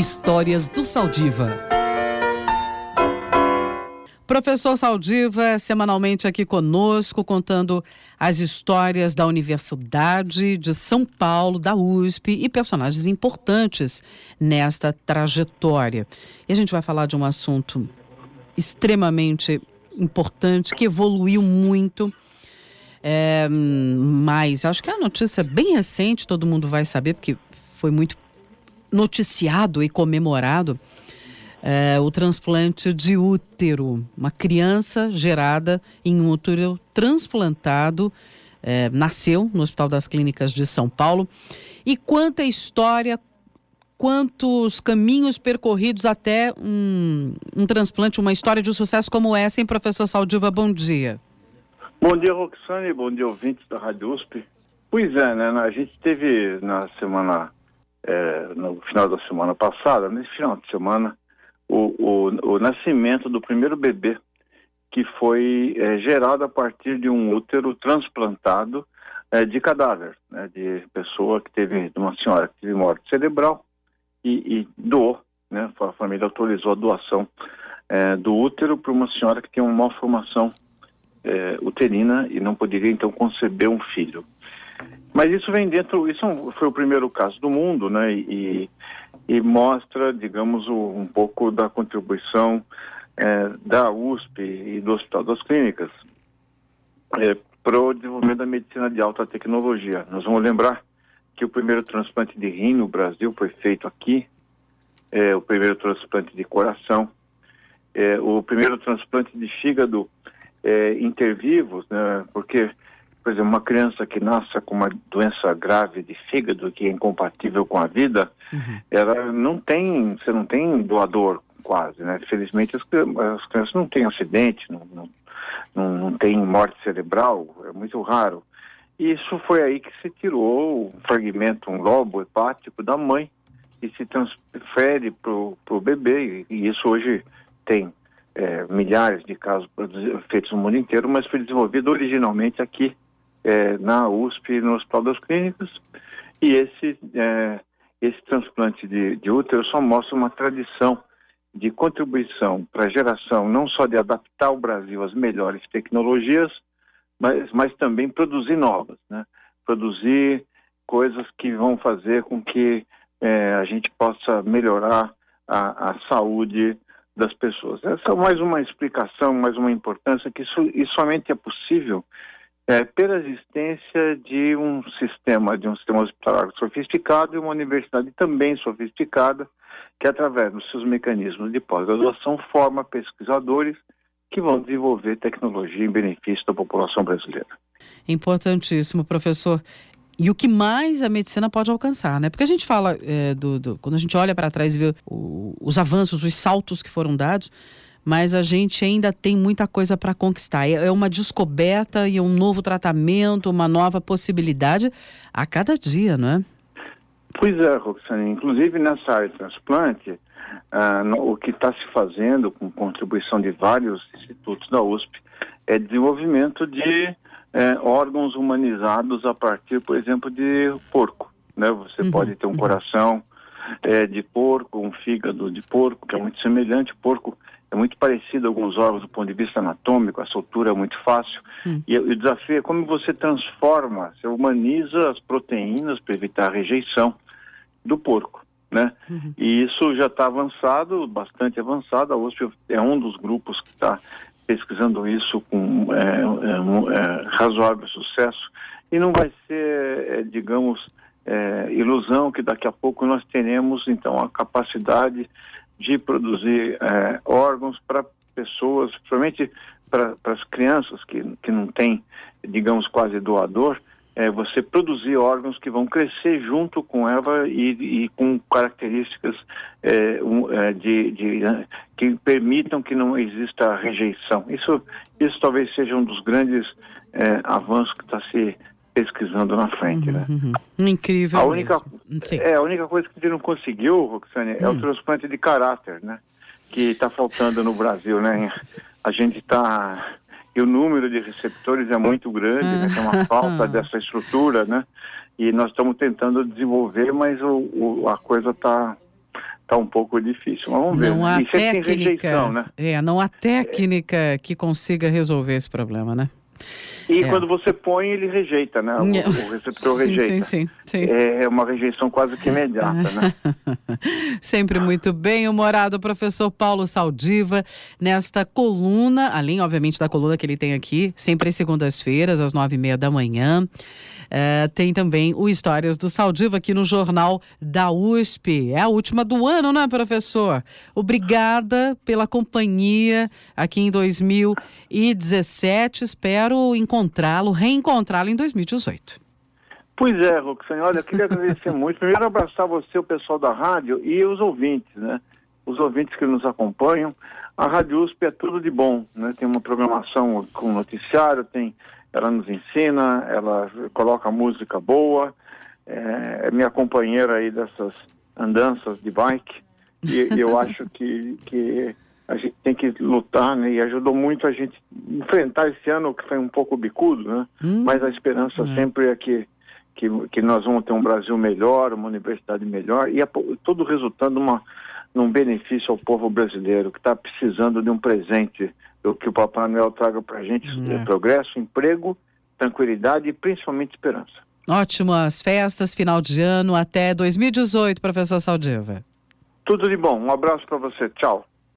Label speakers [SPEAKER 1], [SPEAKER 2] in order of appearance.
[SPEAKER 1] Histórias do Saldiva. Professor Saldiva, semanalmente aqui conosco, contando as histórias da Universidade de São Paulo, da USP e personagens importantes nesta trajetória. E a gente vai falar de um assunto extremamente importante, que evoluiu muito. É, mas acho que é a notícia bem recente, todo mundo vai saber, porque foi muito noticiado e comemorado é, o transplante de útero. Uma criança gerada em útero transplantado é, nasceu no Hospital das Clínicas de São Paulo. E quanta história, quantos caminhos percorridos até um, um transplante, uma história de sucesso como essa, hein, professor Saldiva? Bom dia.
[SPEAKER 2] Bom dia, Roxane, bom dia, ouvintes da Rádio USP. Pois é, né? A gente teve na semana, é, no final da semana passada, nesse final de semana, o, o, o nascimento do primeiro bebê que foi é, gerado a partir de um útero transplantado é, de cadáver, né, de pessoa que teve, de uma senhora que teve morte cerebral e, e doou, né, a família autorizou a doação é, do útero para uma senhora que tinha uma malformação é, uterina e não poderia então conceber um filho. Mas isso vem dentro, isso foi o primeiro caso do mundo, né? E, e mostra, digamos, um pouco da contribuição é, da USP e do Hospital das Clínicas é, para o desenvolvimento da medicina de alta tecnologia. Nós vamos lembrar que o primeiro transplante de rim no Brasil foi feito aqui, é, o primeiro transplante de coração, é, o primeiro transplante de fígado é, intervivos, né, porque, por exemplo, uma criança que nasce com uma doença grave de fígado que é incompatível com a vida, uhum. ela não tem, você não tem doador quase, né? Felizmente as, as crianças não têm acidente, não, não, não, não tem morte cerebral, é muito raro. E isso foi aí que se tirou um fragmento, um lobo hepático da mãe e se transfere para o bebê. E isso hoje tem é, milhares de casos feitos no mundo inteiro, mas foi desenvolvido originalmente aqui é, na USP, no Hospital das Clínicas. E esse, é, esse transplante de, de útero só mostra uma tradição de contribuição para a geração não só de adaptar o Brasil às melhores tecnologias, mas, mas também produzir novas, né? produzir coisas que vão fazer com que é, a gente possa melhorar a, a saúde das pessoas. Essa é mais uma explicação, mais uma importância, que isso, isso somente é possível é, pela existência de um sistema, de um sistema hospitalar sofisticado e uma universidade também sofisticada, que através dos seus mecanismos de pós-graduação forma pesquisadores que vão desenvolver tecnologia em benefício da população brasileira.
[SPEAKER 1] Importantíssimo, professor e o que mais a medicina pode alcançar, né? Porque a gente fala é, do, do, quando a gente olha para trás e vê o, os avanços, os saltos que foram dados, mas a gente ainda tem muita coisa para conquistar. É, é uma descoberta e um novo tratamento, uma nova possibilidade a cada dia, não é?
[SPEAKER 2] Pois é, Roxane. Inclusive nessa área de transplante, ah, no, o que está se fazendo com contribuição de vários institutos da USP é desenvolvimento de é, órgãos humanizados a partir, por exemplo, de porco. Né? Você uhum, pode ter um uhum. coração é, de porco, um fígado de porco, que é muito semelhante. O porco é muito parecido a alguns órgãos do ponto de vista anatômico, a soltura é muito fácil. Uhum. E, e, o desafio é como você transforma, você humaniza as proteínas para evitar a rejeição do porco. Né? Uhum. E isso já está avançado, bastante avançado. A USP é um dos grupos que está pesquisando isso com é, é, é, razoável sucesso e não vai ser, é, digamos, é, ilusão que daqui a pouco nós teremos então a capacidade de produzir é, órgãos para pessoas, principalmente para as crianças que, que não têm, digamos, quase doador, é, você produzir órgãos que vão crescer junto com ela e, e com características é, um, é, de, de, que permitam que não exista rejeição. Isso, isso talvez seja um dos grandes é, avanços que está se pesquisando na frente, né?
[SPEAKER 1] uhum, né? Incrível.
[SPEAKER 2] A única, é, a única coisa que gente não conseguiu, Roxane, é o hum. transplante de caráter, né? Que está faltando no Brasil, né? A gente está e o número de receptores é muito grande, né? tem uma falta dessa estrutura, né? E nós estamos tentando desenvolver, mas o, o a coisa está está um pouco difícil. Mas vamos ver.
[SPEAKER 1] Não há
[SPEAKER 2] e
[SPEAKER 1] técnica,
[SPEAKER 2] né?
[SPEAKER 1] é, não há técnica que consiga resolver esse problema, né?
[SPEAKER 2] E
[SPEAKER 1] É.
[SPEAKER 2] quando você põe, ele rejeita, né? O,
[SPEAKER 1] Nhã.
[SPEAKER 2] o receptor
[SPEAKER 1] sim,
[SPEAKER 2] rejeita.
[SPEAKER 1] sim, sim, sim.
[SPEAKER 2] É uma rejeição quase que imediata, né?
[SPEAKER 1] Sempre muito bem humorado professor Paulo Saldiva nesta coluna, além, obviamente, da coluna que ele tem aqui, sempre às segundas-feiras, às nove e meia da manhã. É, tem também o Histórias do Saldiva aqui no Jornal da USP. É a última do ano, né, professor? Obrigada pela companhia aqui em 2017. Espero encontrá-lo, reencontrá-lo em 2018.
[SPEAKER 2] Pois é, Roxane, olha, eu queria agradecer muito. Primeiro, abraçar você, o pessoal da rádio e os ouvintes, né? Os ouvintes que nos acompanham. A Rádio USP é tudo de bom, né? Tem uma programação com noticiário, tem, ela nos ensina, ela coloca música boa, é, é minha companheira aí dessas andanças de bike. E, e eu acho que, que a gente tem que lutar, né? E ajudou muito a gente enfrentar esse ano que foi um pouco bicudo, né?
[SPEAKER 1] Hum,
[SPEAKER 2] Mas a esperança
[SPEAKER 1] É.
[SPEAKER 2] sempre é que, que, que nós vamos ter um Brasil melhor, uma universidade melhor, e po- tudo resultando numa, num benefício ao povo brasileiro, que está precisando de um presente do que o Papai Noel traga para a gente,
[SPEAKER 1] É.
[SPEAKER 2] é progresso, emprego, tranquilidade e principalmente esperança.
[SPEAKER 1] Ótimas festas, final de ano, até 2018, professor Saldiva.
[SPEAKER 2] Tudo de bom. Um abraço para você. Tchau.